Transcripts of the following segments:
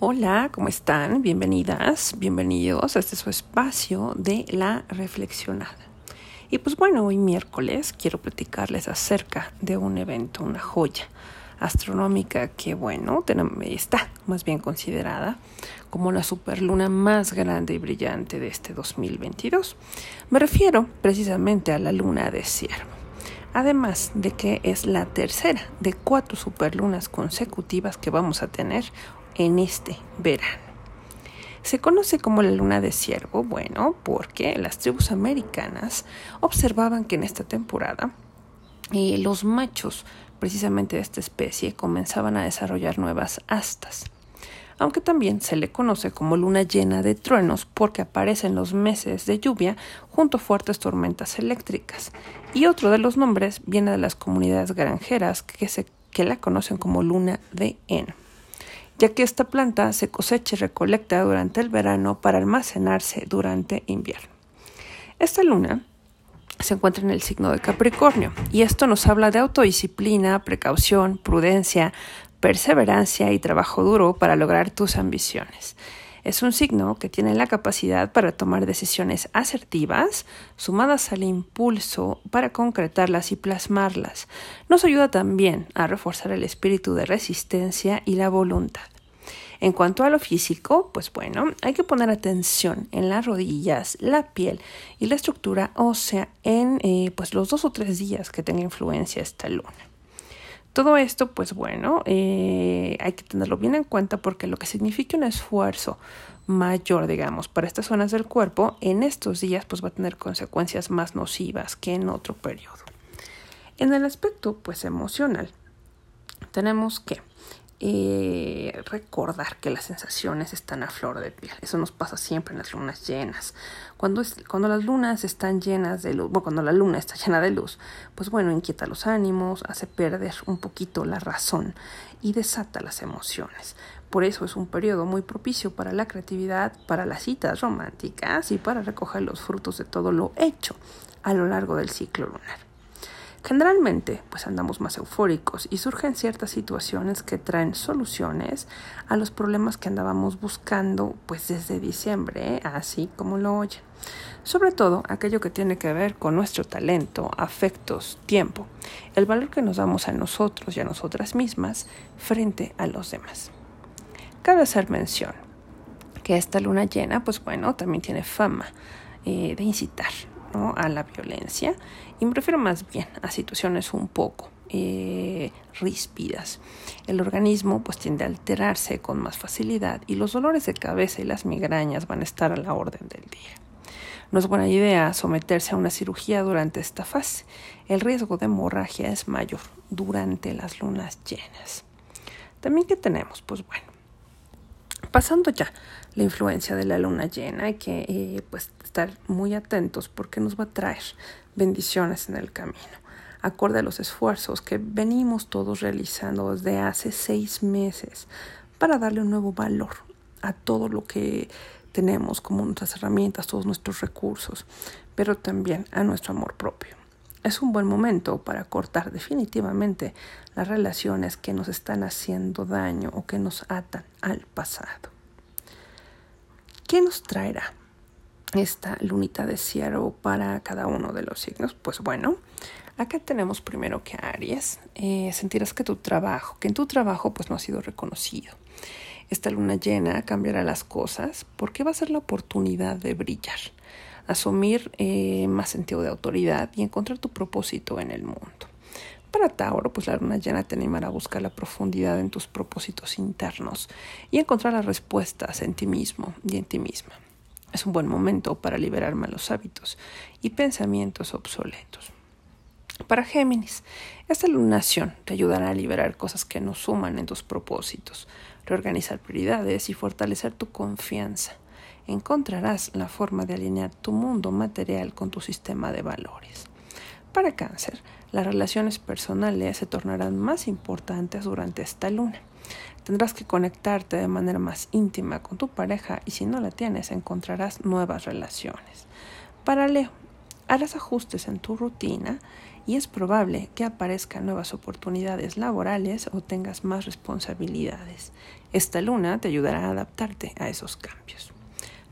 Hola, ¿cómo están? Bienvenidas, bienvenidos a este su espacio de la reflexionada. Y pues bueno, hoy miércoles quiero platicarles acerca de un evento, una joya astronómica que bueno, está más bien considerada como la superluna más grande y brillante de este 2022. Me refiero precisamente a la luna de Ciervo. Además de que es la tercera de cuatro superlunas consecutivas que vamos a tener en este verano. Se conoce como la luna de ciervo, bueno, porque las tribus americanas observaban que en esta temporada eh, los machos precisamente de esta especie comenzaban a desarrollar nuevas astas. Aunque también se le conoce como luna llena de truenos porque aparece en los meses de lluvia junto a fuertes tormentas eléctricas. Y otro de los nombres viene de las comunidades granjeras que, que la conocen como luna de heno ya que esta planta se cosecha y recolecta durante el verano para almacenarse durante invierno. Esta luna se encuentra en el signo de Capricornio y esto nos habla de autodisciplina, precaución, prudencia, perseverancia y trabajo duro para lograr tus ambiciones. Es un signo que tiene la capacidad para tomar decisiones asertivas, sumadas al impulso para concretarlas y plasmarlas. Nos ayuda también a reforzar el espíritu de resistencia y la voluntad. En cuanto a lo físico, pues bueno, hay que poner atención en las rodillas, la piel y la estructura ósea en eh, pues los dos o tres días que tenga influencia esta luna. Todo esto, pues bueno, eh, hay que tenerlo bien en cuenta porque lo que significa un esfuerzo mayor, digamos, para estas zonas del cuerpo, en estos días, pues va a tener consecuencias más nocivas que en otro periodo. En el aspecto, pues emocional, tenemos que eh, recordar que las sensaciones están a flor de piel. Eso nos pasa siempre en las lunas llenas. Cuando, cuando las lunas están llenas de luz, bueno, cuando la luna está llena de luz, pues bueno, inquieta los ánimos, hace perder un poquito la razón y desata las emociones. Por eso es un periodo muy propicio para la creatividad, para las citas románticas y para recoger los frutos de todo lo hecho a lo largo del ciclo lunar. Generalmente, pues andamos más eufóricos y surgen ciertas situaciones que traen soluciones a los problemas que andábamos buscando pues desde diciembre, así como lo oyen. Sobre todo aquello que tiene que ver con nuestro talento, afectos, tiempo, el valor que nos damos a nosotros y a nosotras mismas frente a los demás. Cabe hacer mención que esta luna llena, pues bueno, también tiene fama eh, de incitar a la violencia y me refiero más bien a situaciones un poco eh, ríspidas. El organismo pues tiende a alterarse con más facilidad y los dolores de cabeza y las migrañas van a estar a la orden del día. No es buena idea someterse a una cirugía durante esta fase. El riesgo de hemorragia es mayor durante las lunas llenas. También que tenemos, pues bueno, pasando ya la influencia de la luna llena, hay que eh, pues estar muy atentos porque nos va a traer bendiciones en el camino, acorde a los esfuerzos que venimos todos realizando desde hace seis meses para darle un nuevo valor a todo lo que tenemos como nuestras herramientas, todos nuestros recursos, pero también a nuestro amor propio. Es un buen momento para cortar definitivamente las relaciones que nos están haciendo daño o que nos atan al pasado. ¿Qué nos traerá esta lunita de ciervo para cada uno de los signos? Pues bueno, acá tenemos primero que Aries, eh, sentirás que tu trabajo, que en tu trabajo pues no ha sido reconocido. Esta luna llena cambiará las cosas porque va a ser la oportunidad de brillar, asumir eh, más sentido de autoridad y encontrar tu propósito en el mundo. Para Tauro, pues la luna llena te animará a buscar la profundidad en tus propósitos internos y encontrar las respuestas en ti mismo y en ti misma. Es un buen momento para liberar malos hábitos y pensamientos obsoletos. Para Géminis, esta lunación te ayudará a liberar cosas que no suman en tus propósitos, reorganizar prioridades y fortalecer tu confianza. Encontrarás la forma de alinear tu mundo material con tu sistema de valores. Para cáncer, las relaciones personales se tornarán más importantes durante esta luna. Tendrás que conectarte de manera más íntima con tu pareja y si no la tienes encontrarás nuevas relaciones. Para Leo, harás ajustes en tu rutina y es probable que aparezcan nuevas oportunidades laborales o tengas más responsabilidades. Esta luna te ayudará a adaptarte a esos cambios.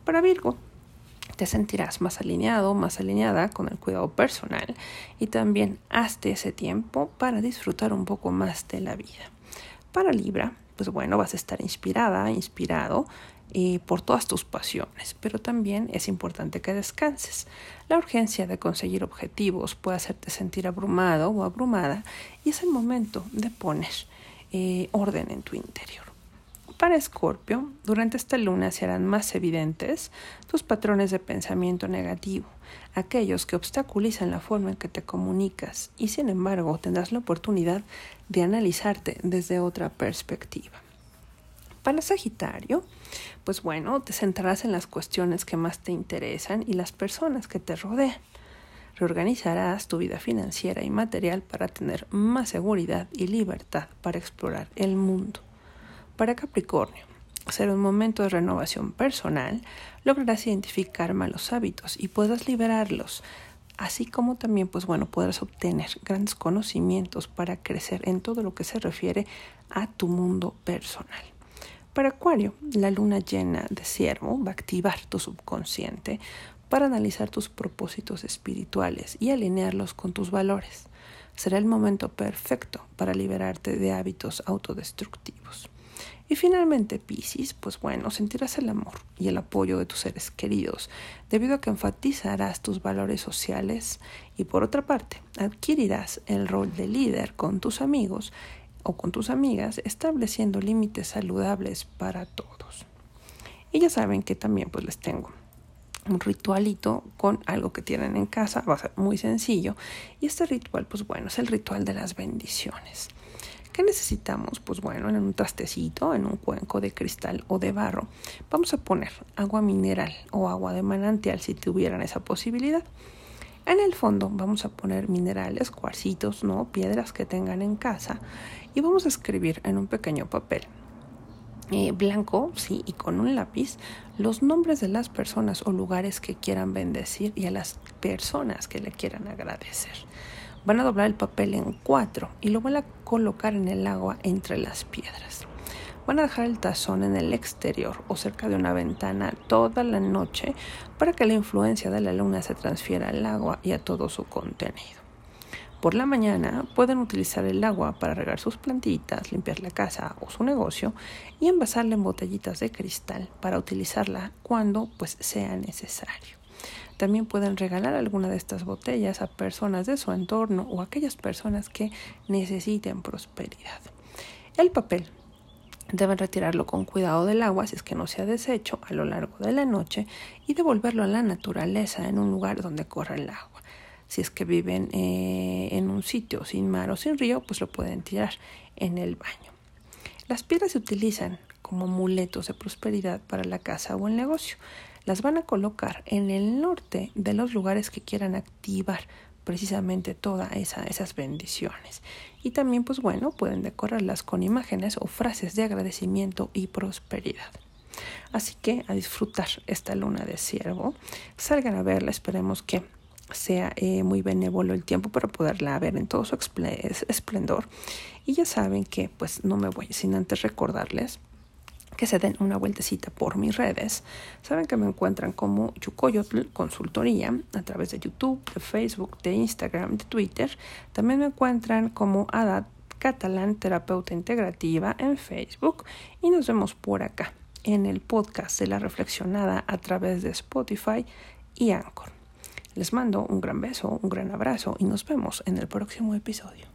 Para Virgo, te sentirás más alineado, más alineada con el cuidado personal y también hazte ese tiempo para disfrutar un poco más de la vida. Para Libra, pues bueno, vas a estar inspirada, inspirado eh, por todas tus pasiones, pero también es importante que descanses. La urgencia de conseguir objetivos puede hacerte sentir abrumado o abrumada y es el momento de poner eh, orden en tu interior. Para Escorpio, durante esta luna serán más evidentes tus patrones de pensamiento negativo, aquellos que obstaculizan la forma en que te comunicas y sin embargo tendrás la oportunidad de analizarte desde otra perspectiva. Para Sagitario, pues bueno, te centrarás en las cuestiones que más te interesan y las personas que te rodean. Reorganizarás tu vida financiera y material para tener más seguridad y libertad para explorar el mundo. Para Capricornio, será un momento de renovación personal, lograrás identificar malos hábitos y podrás liberarlos, así como también, pues bueno, podrás obtener grandes conocimientos para crecer en todo lo que se refiere a tu mundo personal. Para Acuario, la luna llena de ciervo va a activar tu subconsciente para analizar tus propósitos espirituales y alinearlos con tus valores. Será el momento perfecto para liberarte de hábitos autodestructivos. Y finalmente, Piscis, pues bueno, sentirás el amor y el apoyo de tus seres queridos, debido a que enfatizarás tus valores sociales y por otra parte, adquirirás el rol de líder con tus amigos o con tus amigas, estableciendo límites saludables para todos. Y ya saben que también pues les tengo un ritualito con algo que tienen en casa, va a ser muy sencillo. Y este ritual, pues bueno, es el ritual de las bendiciones. ¿Qué necesitamos? Pues bueno, en un trastecito, en un cuenco de cristal o de barro, vamos a poner agua mineral o agua de manantial si tuvieran esa posibilidad. En el fondo vamos a poner minerales, cuarcitos, no, piedras que tengan en casa y vamos a escribir en un pequeño papel eh, blanco, sí, y con un lápiz, los nombres de las personas o lugares que quieran bendecir y a las personas que le quieran agradecer. Van a doblar el papel en cuatro y lo van a colocar en el agua entre las piedras. Van a dejar el tazón en el exterior o cerca de una ventana toda la noche para que la influencia de la luna se transfiera al agua y a todo su contenido. Por la mañana pueden utilizar el agua para regar sus plantitas, limpiar la casa o su negocio y envasarla en botellitas de cristal para utilizarla cuando pues sea necesario. También pueden regalar alguna de estas botellas a personas de su entorno o a aquellas personas que necesiten prosperidad. El papel Deben retirarlo con cuidado del agua si es que no se ha deshecho a lo largo de la noche y devolverlo a la naturaleza en un lugar donde corra el agua. Si es que viven eh, en un sitio sin mar o sin río, pues lo pueden tirar en el baño. Las piedras se utilizan como amuletos de prosperidad para la casa o el negocio las van a colocar en el norte de los lugares que quieran activar precisamente todas esa, esas bendiciones. Y también, pues bueno, pueden decorarlas con imágenes o frases de agradecimiento y prosperidad. Así que a disfrutar esta luna de ciervo. Salgan a verla, esperemos que sea eh, muy benévolo el tiempo para poderla ver en todo su esplendor. Y ya saben que pues no me voy sin antes recordarles que se den una vueltecita por mis redes. Saben que me encuentran como Yucoyotl Consultoría a través de YouTube, de Facebook, de Instagram, de Twitter. También me encuentran como Ada Catalán Terapeuta Integrativa en Facebook y nos vemos por acá en el podcast de la reflexionada a través de Spotify y Anchor. Les mando un gran beso, un gran abrazo y nos vemos en el próximo episodio.